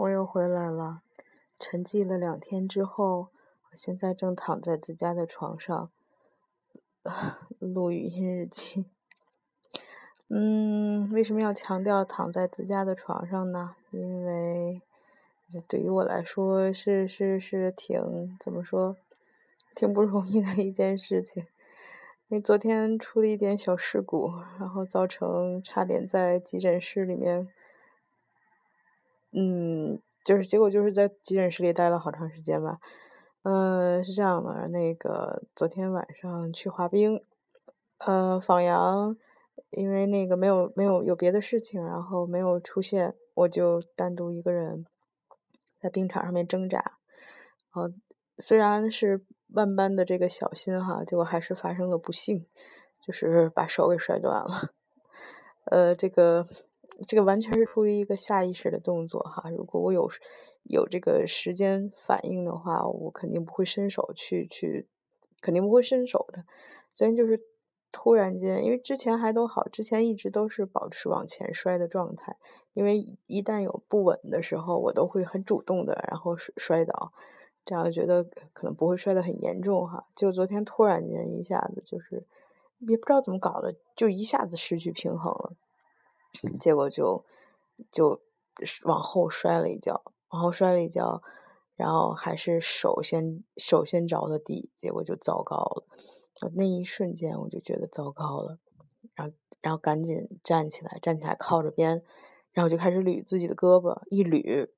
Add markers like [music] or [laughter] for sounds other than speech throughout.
我又回来了。沉寂了两天之后，我现在正躺在自家的床上 [laughs] 录语音日记。嗯，为什么要强调躺在自家的床上呢？因为这对于我来说是是是挺怎么说，挺不容易的一件事情。因为昨天出了一点小事故，然后造成差点在急诊室里面，嗯，就是结果就是在急诊室里待了好长时间吧。嗯，是这样的，那个昨天晚上去滑冰，呃，放羊，因为那个没有没有有别的事情，然后没有出现，我就单独一个人在冰场上面挣扎。呃，虽然是。万般的这个小心哈，结果还是发生了不幸，就是把手给摔断了。呃，这个这个完全是出于一个下意识的动作哈。如果我有有这个时间反应的话，我肯定不会伸手去去，肯定不会伸手的。昨天就是突然间，因为之前还都好，之前一直都是保持往前摔的状态。因为一旦有不稳的时候，我都会很主动的，然后摔倒。这样觉得可能不会摔得很严重哈，就昨天突然间一下子就是也不知道怎么搞的，就一下子失去平衡了，结果就就往后摔了一跤，往后摔了一跤，然后还是手先手先着的地，结果就糟糕了。那一瞬间我就觉得糟糕了，然后然后赶紧站起来，站起来靠着边，然后就开始捋自己的胳膊，一捋，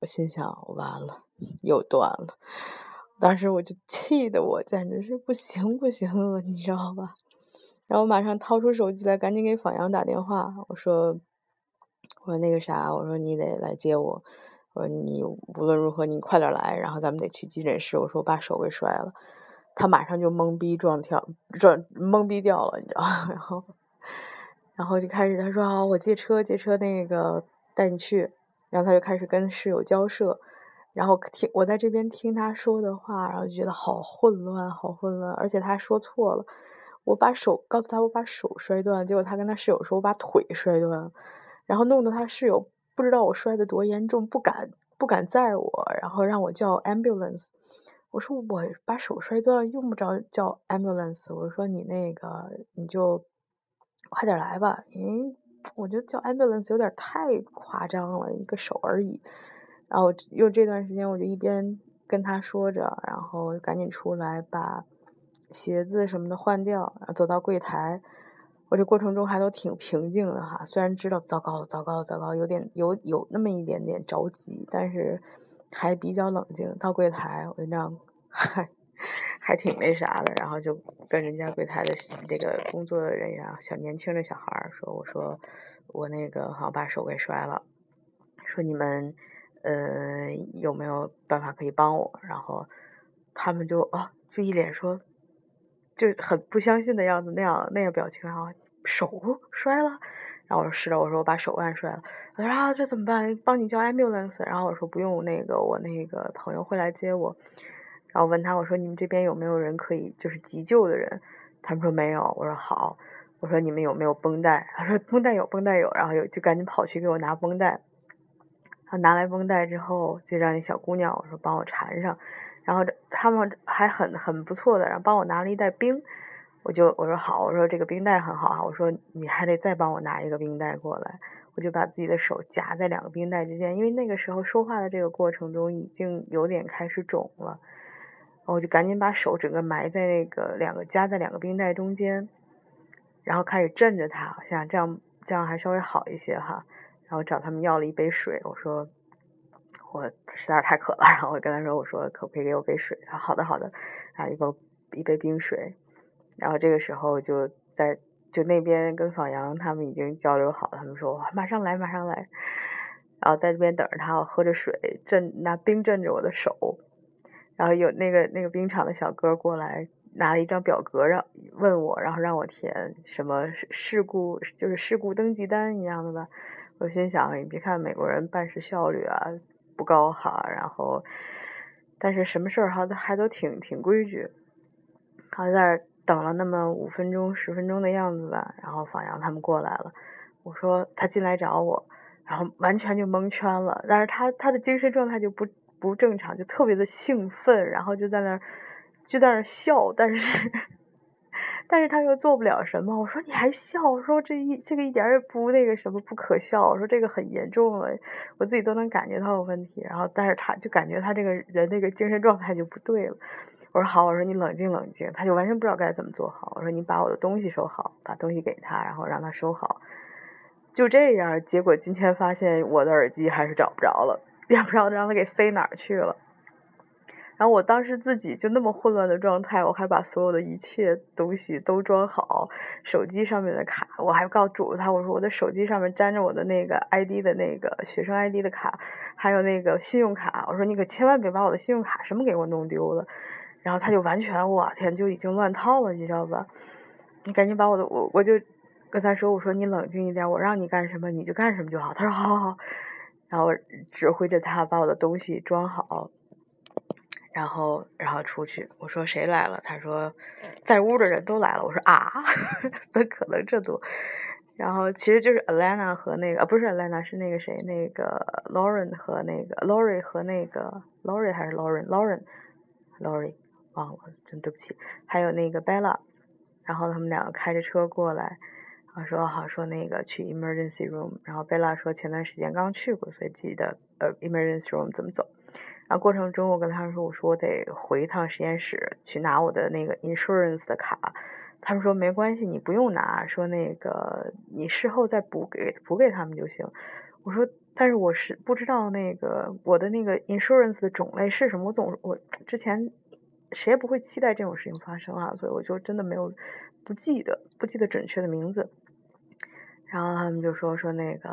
我心想完了。又断了，当时我就气得我简直是不行不行了，你知道吧？然后我马上掏出手机来，赶紧给访阳打电话，我说，我说那个啥，我说你得来接我，我说你无论如何你快点来，然后咱们得去急诊室。我说我把手给摔了，他马上就懵逼撞跳撞懵逼掉了，你知道？[laughs] 然后，然后就开始他说好，我借车借车那个带你去，然后他就开始跟室友交涉。然后听我在这边听他说的话，然后就觉得好混乱，好混乱。而且他说错了，我把手告诉他我把手摔断，结果他跟他室友说我把腿摔断了，然后弄得他室友不知道我摔得多严重，不敢不敢载我，然后让我叫 ambulance。我说我把手摔断用不着叫 ambulance，我说你那个你就快点来吧，因为我觉得叫 ambulance 有点太夸张了，一个手而已。然后又这段时间，我就一边跟他说着，然后赶紧出来把鞋子什么的换掉，然后走到柜台。我这过程中还都挺平静的哈，虽然知道糟糕，糟糕，糟糕，有点有有那么一点点着急，但是还比较冷静。到柜台，我就这样还还挺那啥的，然后就跟人家柜台的这个工作人员，小年轻的小孩说：“我说我那个好像把手给摔了，说你们。”呃，有没有办法可以帮我？然后他们就啊，就一脸说，就很不相信的样子，那样那个表情，然后手摔了。然后我说是的，我说我把手腕摔了。他说啊，这怎么办？帮你叫 ambulance。然后我说不用，那个我那个朋友会来接我。然后问他，我说你们这边有没有人可以就是急救的人？他们说没有。我说好。我说你们有没有绷带？他说绷带有，绷带有。然后有就赶紧跑去给我拿绷带。他拿来绷带之后，就让那小姑娘我说帮我缠上，然后他们还很很不错的，然后帮我拿了一袋冰，我就我说好，我说这个冰袋很好啊，我说你还得再帮我拿一个冰袋过来，我就把自己的手夹在两个冰袋之间，因为那个时候说话的这个过程中已经有点开始肿了，我就赶紧把手整个埋在那个两个夹在两个冰袋中间，然后开始震着它，想这样这样还稍微好一些哈。然后找他们要了一杯水，我说我实在是太渴了，然后我跟他说，我说可不可以给我杯水？他好的好的，啊一杯一杯冰水。然后这个时候就在就那边跟访阳他们已经交流好了，他们说马上来马上来。然后在这边等着他，我喝着水，震拿冰镇着我的手。然后有那个那个冰场的小哥过来拿了一张表格让问我，然后让我填什么事故就是事故登记单一样的吧。我心想，你别看美国人办事效率啊不高哈，然后，但是什么事儿哈都还都挺挺规矩。好在那儿等了那么五分钟十分钟的样子吧，然后访阳他们过来了。我说他进来找我，然后完全就蒙圈了。但是他他的精神状态就不不正常，就特别的兴奋，然后就在那儿就在那儿笑，但是但是他又做不了什么。我说你还笑？我说这一这个一点也不那个什么不可笑。我说这个很严重了，我自己都能感觉到有问题。然后但是他就感觉他这个人那个精神状态就不对了。我说好，我说你冷静冷静，他就完全不知道该怎么做好。我说你把我的东西收好，把东西给他，然后让他收好。就这样，结果今天发现我的耳机还是找不着了，[laughs] 也不知道让他给塞哪儿去了。然后我当时自己就那么混乱的状态，我还把所有的一切东西都装好，手机上面的卡，我还告嘱他，我说我的手机上面粘着我的那个 ID 的那个学生 ID 的卡，还有那个信用卡，我说你可千万别把我的信用卡什么给我弄丢了。然后他就完全，我天，就已经乱套了，你知道吧？你赶紧把我的，我我就跟他说，我说你冷静一点，我让你干什么你就干什么就好。他说好好好，然后指挥着他把我的东西装好，然后然后出去。我说谁来了？他说在屋的人都来了。我说啊，[laughs] 怎可能这多？然后其实就是 Alana 和那个，不是 Alana，是那个谁，那个 Lauren 和那个 Lori 和那个 Lori 还是 Lauren？Lauren，Lori。忘了，真对不起。还有那个 Bella，然后他们两个开着车过来，然后说好说那个去 emergency room，然后 Bella 说前段时间刚去过，所以记得呃 emergency room 怎么走。然后过程中我跟他们说，我说我得回一趟实验室去拿我的那个 insurance 的卡。他们说没关系，你不用拿，说那个你事后再补给补给他们就行。我说但是我是不知道那个我的那个 insurance 的种类是什么，我总我之前。谁也不会期待这种事情发生啊，所以我就真的没有不记得不记得准确的名字。然后他们就说说那个，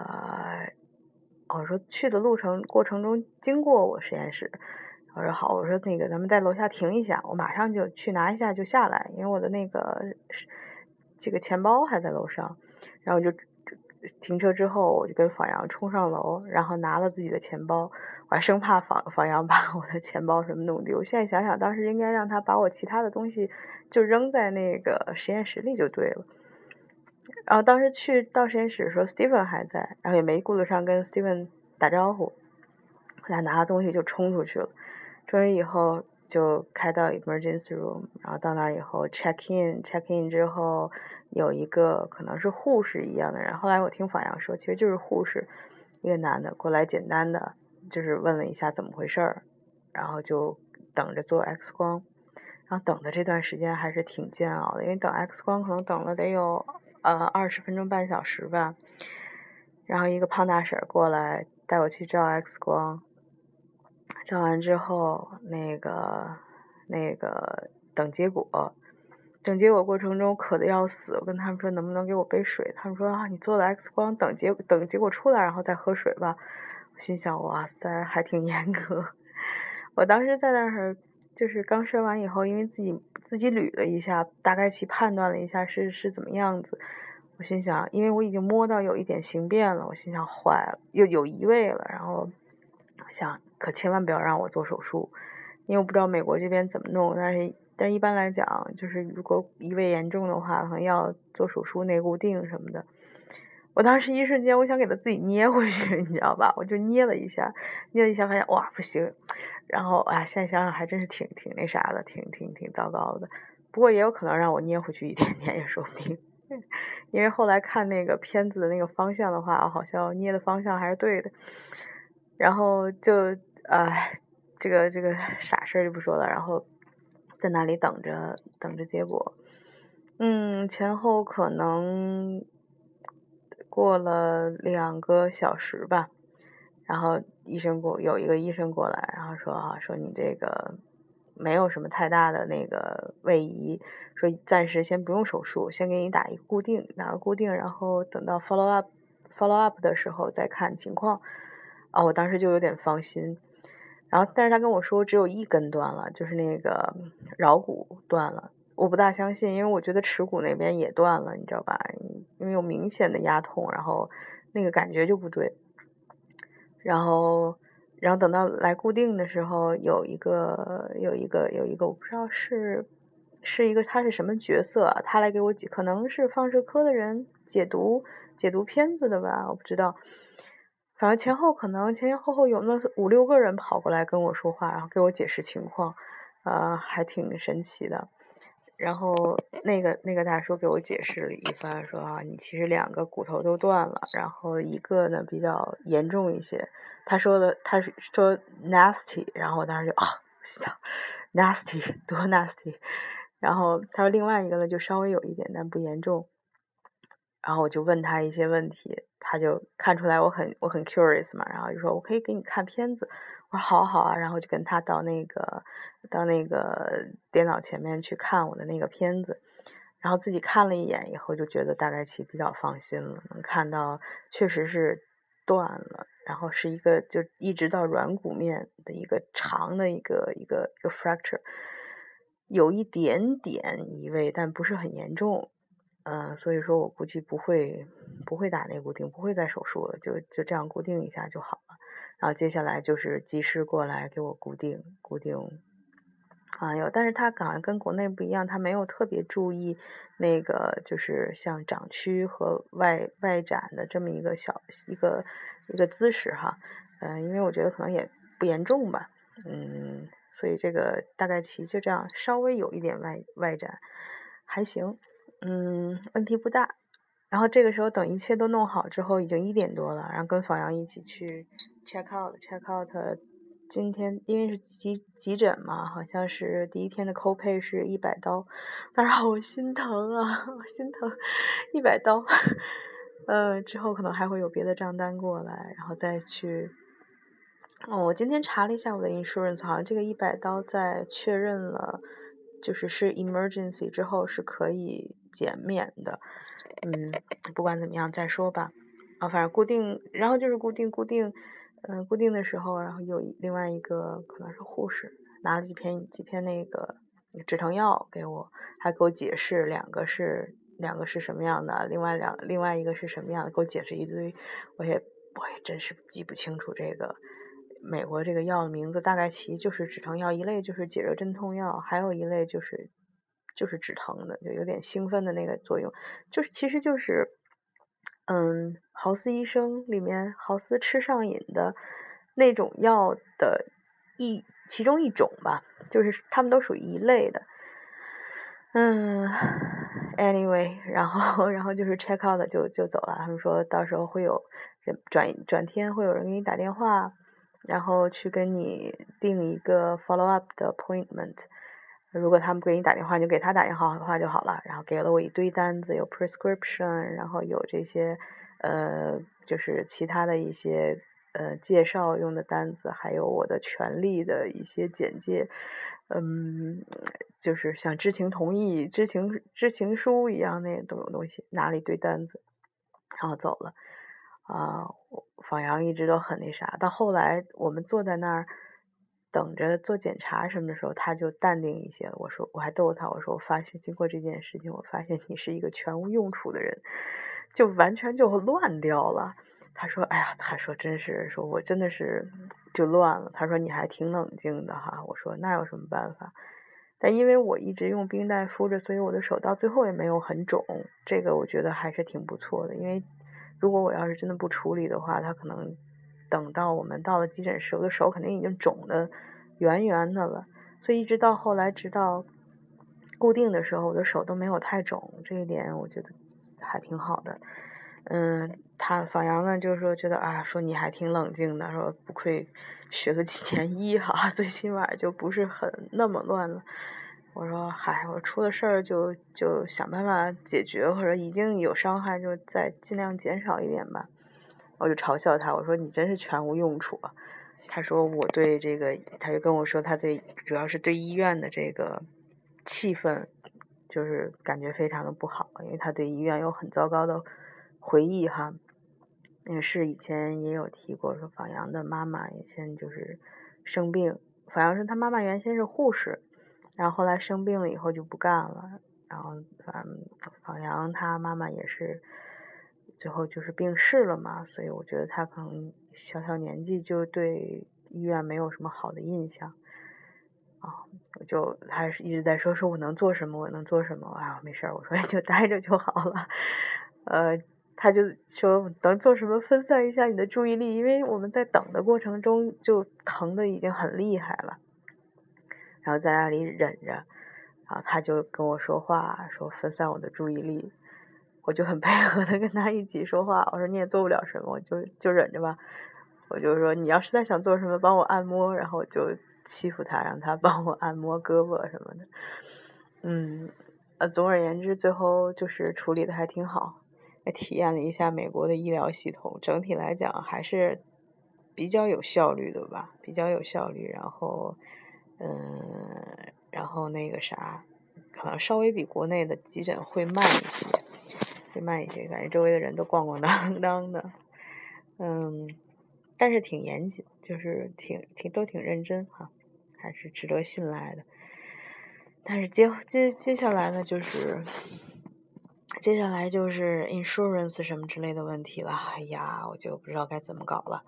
我说去的路程过程中经过我实验室，我说好，我说那个咱们在楼下停一下，我马上就去拿一下就下来，因为我的那个这个钱包还在楼上。然后就停车之后，我就跟方阳冲上楼，然后拿了自己的钱包。我还生怕方方阳把我的钱包什么弄丢。现在想想，当时应该让他把我其他的东西就扔在那个实验室里就对了。然后当时去到实验室的时候，Steven 还在，然后也没顾得上跟 Steven 打招呼，我俩拿了东西就冲出去了。冲完以后就开到 emergency room，然后到那以后 check in，check in 之后有一个可能是护士一样的人，后来我听法阳说，其实就是护士，一个男的过来简单的。就是问了一下怎么回事儿，然后就等着做 X 光，然后等的这段时间还是挺煎熬的，因为等 X 光可能等了得有呃二十分钟半小时吧。然后一个胖大婶过来带我去照 X 光，照完之后那个那个等结果，等结果过程中渴的要死，我跟他们说能不能给我杯水，他们说啊你做了 X 光等结等结果出来然后再喝水吧。心想哇塞，还挺严格。[laughs] 我当时在那儿，就是刚生完以后，因为自己自己捋了一下，大概其判断了一下是是怎么样子。我心想，因为我已经摸到有一点形变了，我心想坏了，又有移位了。然后想，可千万不要让我做手术，因为我不知道美国这边怎么弄。但是，但一般来讲，就是如果移位严重的话，可能要做手术内固定什么的。我当时一瞬间，我想给他自己捏回去，你知道吧？我就捏了一下，捏了一下，发现哇不行。然后哎，现在想想还真是挺挺那啥的，挺挺挺糟糕的。不过也有可能让我捏回去一点点也说不定，[laughs] 因为后来看那个片子的那个方向的话，好像捏的方向还是对的。然后就哎，这个这个傻事儿就不说了。然后在那里等着等着结果，嗯，前后可能。过了两个小时吧，然后医生过有一个医生过来，然后说啊，说你这个没有什么太大的那个位移，说暂时先不用手术，先给你打一个固定，打个固定，然后等到 follow up follow up 的时候再看情况。啊，我当时就有点放心，然后但是他跟我说只有一根断了，就是那个桡骨断了。我不大相信，因为我觉得耻骨那边也断了，你知道吧？因为有明显的压痛，然后那个感觉就不对。然后，然后等到来固定的时候，有一个有一个有一个，我不知道是是一个他是什么角色，他来给我解，可能是放射科的人解读解读片子的吧，我不知道。反正前后可能前前后后有那五六个人跑过来跟我说话，然后给我解释情况，呃，还挺神奇的。然后那个那个大叔给我解释了一番，说啊，你其实两个骨头都断了，然后一个呢比较严重一些。他说的他说 nasty，然后我当时就啊想 nasty [laughs] 多 nasty，然后他说另外一个呢就稍微有一点，但不严重。然后我就问他一些问题，他就看出来我很我很 curious 嘛，然后就说我可以给你看片子。好好啊，然后就跟他到那个到那个电脑前面去看我的那个片子，然后自己看了一眼以后就觉得大概其比较放心了，能看到确实是断了，然后是一个就一直到软骨面的一个长的一个一个一个 fracture，有一点点移位，但不是很严重，嗯，所以说我估计不会不会打内固定，不会再手术了，就就这样固定一下就好了。然后接下来就是技师过来给我固定固定，啊有，但是他好像跟国内不一样，他没有特别注意那个就是像掌区和外外展的这么一个小一个一个姿势哈，嗯，因为我觉得可能也不严重吧，嗯，所以这个大概其就这样，稍微有一点外外展，还行，嗯，问题不大。然后这个时候等一切都弄好之后，已经一点多了，然后跟房阳一起去 check out，check out。今天因为是急急诊嘛，好像是第一天的扣配是一百刀，但是好心疼啊，好心疼，一百刀。呃，之后可能还会有别的账单过来，然后再去。哦，我今天查了一下我的 insurance，好像这个一百刀在确认了，就是是 emergency 之后是可以减免的。嗯，不管怎么样再说吧。啊，反正固定，然后就是固定固定，嗯，固定的时候，然后有另外一个可能是护士拿了几片几片那个止疼药给我，还给我解释两个是两个是什么样的，另外两另外一个是什么样的，给我解释一堆，我也我也真是记不清楚这个美国这个药的名字，大概其就是止疼药一类，就是解热镇痛药，还有一类就是。就是止疼的，就有点兴奋的那个作用，就是其实就是，嗯，豪斯医生里面豪斯吃上瘾的那种药的一其中一种吧，就是他们都属于一类的。嗯，anyway，然后然后就是 check out 就就走了，他们说到时候会有人转转天会有人给你打电话，然后去跟你定一个 follow up 的 appointment。如果他们给你打电话，你就给他打电话的话就好了。然后给了我一堆单子，有 prescription，然后有这些呃，就是其他的一些呃介绍用的单子，还有我的权利的一些简介，嗯，就是像知情同意、知情知情书一样那种东西，拿了一堆单子，然后走了。啊，访阳一直都很那啥，到后来我们坐在那儿。等着做检查什么的时候，他就淡定一些了。我说，我还逗他，我说，我发现经过这件事情，我发现你是一个全无用处的人，就完全就乱掉了。他说，哎呀，他说真是，说我真的是就乱了。他说你还挺冷静的哈。我说那有什么办法？但因为我一直用冰袋敷着，所以我的手到最后也没有很肿。这个我觉得还是挺不错的。因为如果我要是真的不处理的话，他可能。等到我们到了急诊室，我的手肯定已经肿的圆圆的了，所以一直到后来，直到固定的时候，我的手都没有太肿，这一点我觉得还挺好的。嗯，他访阳呢，就是说觉得啊，说你还挺冷静的，说不愧学了几年医哈，最起码就不是很那么乱了。我说嗨，我出了事儿就就想办法解决，或者已经有伤害就再尽量减少一点吧。我就嘲笑他，我说你真是全无用处。他说我对这个，他就跟我说他对主要是对医院的这个气氛，就是感觉非常的不好，因为他对医院有很糟糕的回忆哈。也是以前也有提过，说访阳的妈妈也先就是生病，访阳说他妈妈原先是护士，然后后来生病了以后就不干了，然后反正访阳他妈妈也是。最后就是病逝了嘛，所以我觉得他可能小小年纪就对医院没有什么好的印象。啊，我就还是一直在说说我能做什么，我能做什么啊，没事儿，我说就待着就好了，呃，他就说能做什么分散一下你的注意力，因为我们在等的过程中就疼的已经很厉害了，然后在那里忍着，然后他就跟我说话，说分散我的注意力，我就很配合的跟他一起说话，我说你也做不了什么，我就就忍着吧，我就说你要实在想做什么，帮我按摩，然后就欺负他，让他 [laughs] 帮我按摩胳膊什么的，嗯，呃，总而言之，最后就是处理的还挺好。也体验了一下美国的医疗系统，整体来讲还是比较有效率的吧，比较有效率。然后，嗯，然后那个啥，可能稍微比国内的急诊会慢一些，慢一些。感觉周围的人都咣咣当 [laughs] 当的，嗯，但是挺严谨，就是挺挺都挺认真哈，还是值得信赖的。但是接接接下来呢，就是。接下来就是 insurance 什么之类的问题了，哎呀，我就不知道该怎么搞了，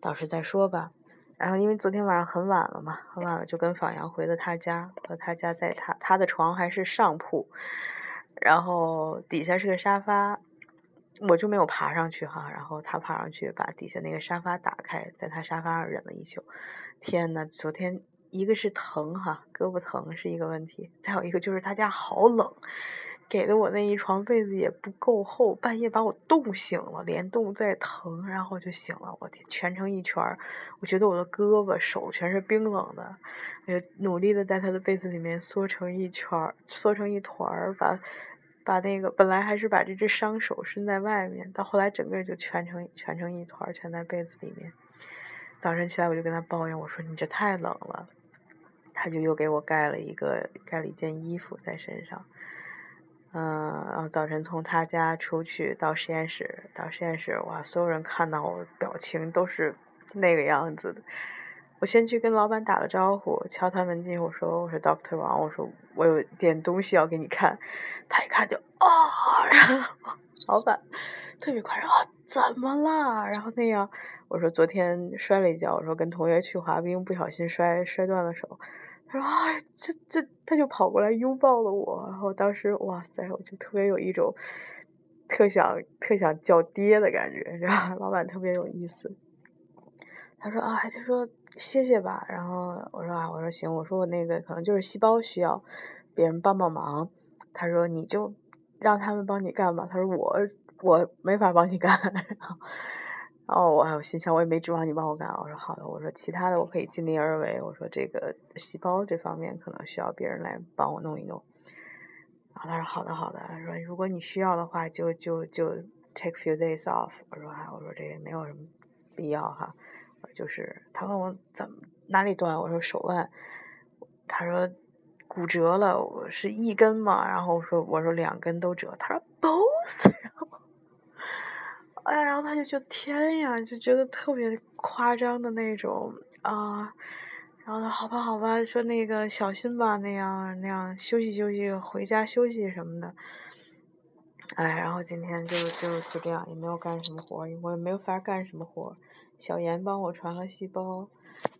到时再说吧。然后因为昨天晚上很晚了嘛，很晚了就跟访阳回了他家，和他家在他他的床还是上铺，然后底下是个沙发，我就没有爬上去哈，然后他爬上去把底下那个沙发打开，在他沙发上忍了一宿。天呐，昨天一个是疼哈，胳膊疼是一个问题，再有一个就是他家好冷。给的我那一床被子也不够厚，半夜把我冻醒了，连冻带疼，然后就醒了。我天，蜷成一圈，我觉得我的胳膊手全是冰冷的，我就努力的在他的被子里面缩成一圈，缩成一团儿，把把那个本来还是把这只伤手伸在外面，到后来整个就蜷成蜷成一团儿，蜷在被子里面。早晨起来我就跟他抱怨，我说你这太冷了，他就又给我盖了一个盖了一件衣服在身上。嗯，然后早晨从他家出去到实验室，到实验室，哇，所有人看到我表情都是那个样子的。我先去跟老板打了招呼，敲他门进，我说我是 Doctor 王，我说我有点东西要给你看。他一看就啊，[laughs] 然后老板特别快，啊，怎么了？然后那样，我说昨天摔了一跤，我说跟同学去滑冰，不小心摔摔断了手。他说啊，这这，他就跑过来拥抱了我，然后当时哇塞，我就特别有一种特想特想叫爹的感觉，然后老板特别有意思。他说啊，就说谢谢吧，然后我说啊，我说行，我说我那个可能就是细胞需要别人帮帮忙。他说你就让他们帮你干吧。他说我我没法帮你干。[laughs] 哦，我我心想，我也没指望你帮我干。我说好的，我说其他的我可以尽力而为。我说这个细胞这方面可能需要别人来帮我弄一弄。然后他说好的好的，他说如果你需要的话，就就就 take few days off。我说啊，我说这也没有什么必要哈。就是他问我怎么哪里断，我说手腕。他说骨折了，我是一根嘛。然后我说我说两根都折。他说 both。哎，然后他就觉得天呀，就觉得特别夸张的那种啊，然后他好吧好吧，说那个小心吧，那样那样休息休息，回家休息什么的。哎，然后今天就就就这样，也没有干什么活，我也没有法干什么活。小严帮我传了细胞，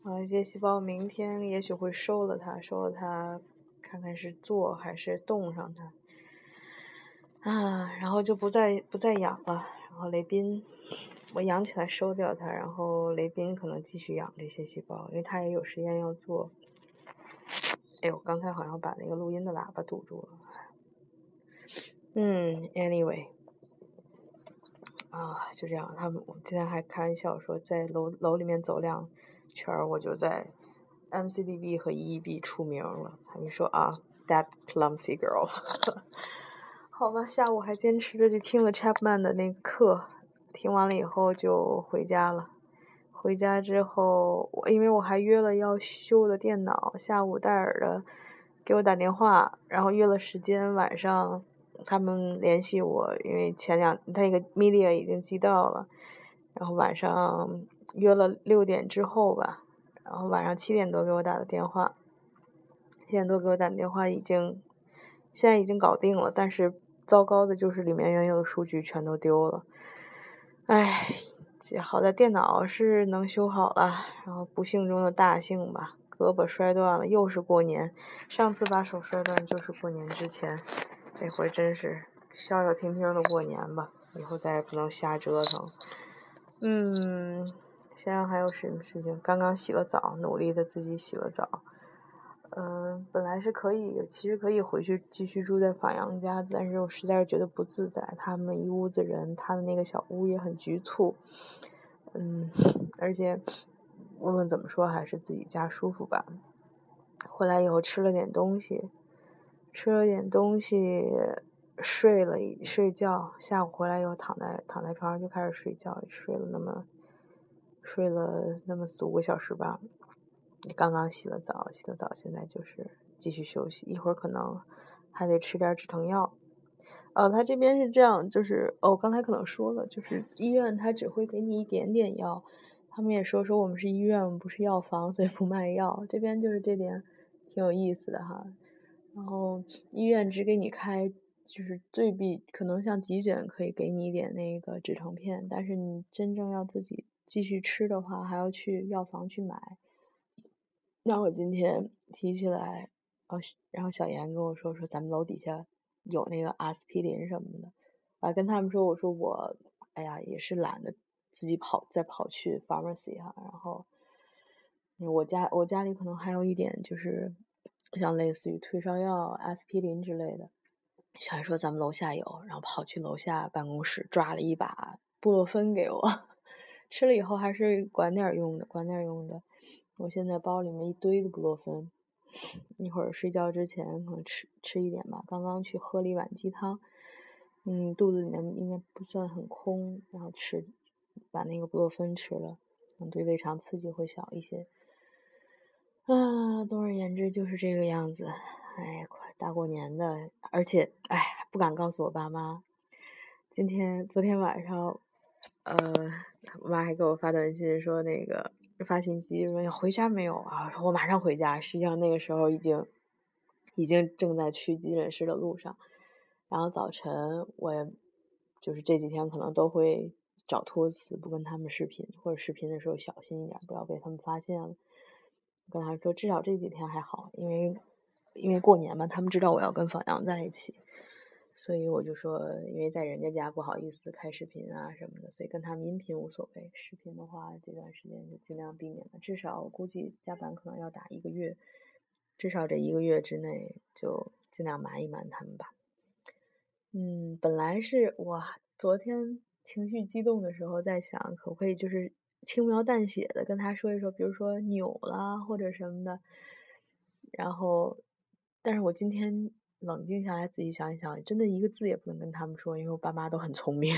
啊，这些细胞明天也许会收了它，收了它，看看是做还是冻上它。啊，然后就不再不再养了。然后雷斌，我养起来收掉它，然后雷斌可能继续养这些细胞，因为他也有实验要做。哎呦，刚才好像把那个录音的喇叭堵住了。嗯，anyway，啊，就这样。他们我今天还开玩笑说，在楼楼里面走两圈，我就在 MCDB 和 EEB 出名了。他们说啊，that clumsy girl。[laughs] 好吧，下午还坚持着去听了 Chapman 的那个课，听完了以后就回家了。回家之后，我因为我还约了要修的电脑，下午戴尔的给我打电话，然后约了时间，晚上他们联系我，因为前两他那个 media 已经寄到了，然后晚上约了六点之后吧，然后晚上七点多给我打的电话，七点多给我打电话已经现在已经搞定了，但是。糟糕的就是里面原有的数据全都丢了，唉，好在电脑是能修好了，然后不幸中的大幸吧，胳膊摔断了，又是过年，上次把手摔断就是过年之前，这回真是消消停停的过年吧。以后再也不能瞎折腾。嗯，现在还有什么事情？刚刚洗了澡，努力的自己洗了澡。本来是可以，其实可以回去继续住在法阳家，但是我实在是觉得不自在。他们一屋子人，他的那个小屋也很局促。嗯，而且无论怎么说，还是自己家舒服吧。回来以后吃了点东西，吃了点东西，睡了睡觉。下午回来以后躺在躺在床上就开始睡觉，睡了那么睡了那么四五个小时吧。刚刚洗了澡，洗了澡，现在就是继续休息。一会儿可能还得吃点止疼药。哦，他这边是这样，就是哦，刚才可能说了，就是医院他只会给你一点点药。他们也说说我们是医院，不是药房，所以不卖药。这边就是这点挺有意思的哈。然后医院只给你开，就是最必可能像急诊可以给你一点那个止疼片，但是你真正要自己继续吃的话，还要去药房去买。那我今天提起来，哦，然后小严跟我说说咱们楼底下有那个阿司匹林什么的，我还跟他们说我说我，哎呀也是懒得自己跑再跑去 pharmacy 哈，然后我家我家里可能还有一点就是像类似于退烧药阿司匹林之类的，小严说咱们楼下有，然后跑去楼下办公室抓了一把布洛芬给我，[laughs] 吃了以后还是管点用的，管点用的。我现在包里面一堆的布洛芬，一会儿睡觉之前可能吃吃一点吧。刚刚去喝了一碗鸡汤，嗯，肚子里面应该不算很空，然后吃把那个布洛芬吃了，对胃肠刺激会小一些。啊，总而言之就是这个样子。哎，快大过年的，而且哎不敢告诉我爸妈。今天昨天晚上，呃，我妈还给我发短信说那个。发信息说要回家没有啊？说我马上回家。实际上那个时候已经，已经正在去急诊室的路上。然后早晨我也，就是这几天可能都会找托词，不跟他们视频，或者视频的时候小心一点，不要被他们发现了。跟他说，至少这几天还好，因为因为过年嘛，他们知道我要跟方阳在一起。所以我就说，因为在人家家不好意思开视频啊什么的，所以跟他们音频无所谓。视频的话，这段时间就尽量避免了。至少我估计加班可能要打一个月，至少这一个月之内就尽量瞒一瞒他们吧。嗯，本来是我昨天情绪激动的时候在想，可不可以就是轻描淡写的跟他说一说，比如说扭了或者什么的。然后，但是我今天。冷静下来，自己想一想，真的一个字也不能跟他们说，因为我爸妈都很聪明，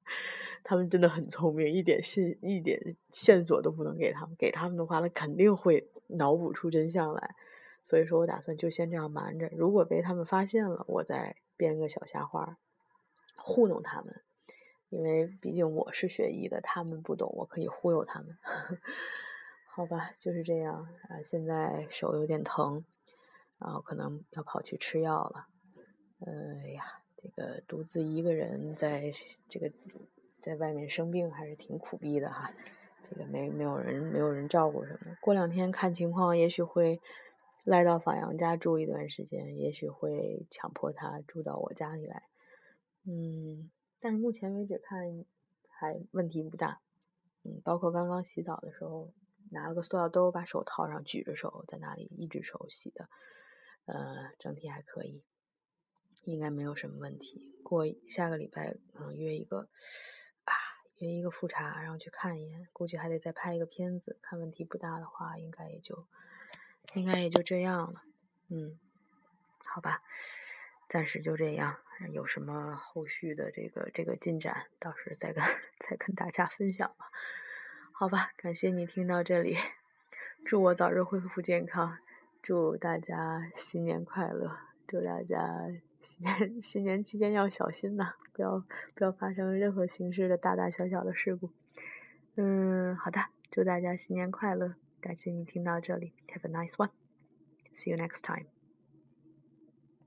[laughs] 他们真的很聪明，一点信一点线索都不能给他们，给他们的话，他肯定会脑补出真相来。所以说我打算就先这样瞒着，如果被他们发现了，我再编个小瞎话糊弄他们。因为毕竟我是学医的，他们不懂，我可以忽悠他们。[laughs] 好吧，就是这样啊。现在手有点疼。然后可能要跑去吃药了，哎呀，这个独自一个人在这个在外面生病还是挺苦逼的哈，这个没没有人没有人照顾什么。过两天看情况，也许会赖到法阳家住一段时间，也许会强迫他住到我家里来，嗯，但是目前为止看还问题不大，嗯，包括刚刚洗澡的时候拿了个塑料兜把手套上，举着手在那里一只手洗的。呃，整体还可以，应该没有什么问题。过下个礼拜可能约一个啊，约一个复查，然后去看一眼。估计还得再拍一个片子，看问题不大的话，应该也就应该也就这样了。嗯，好吧，暂时就这样。有什么后续的这个这个进展，到时再跟再跟大家分享吧。好吧，感谢你听到这里，祝我早日恢复健康。祝大家新年快乐！祝大家新年 [laughs] 新年期间要小心呐，不要不要发生任何形式的大大小小的事故。嗯，好的，祝大家新年快乐！感谢你听到这里，Have a nice one. See you next time.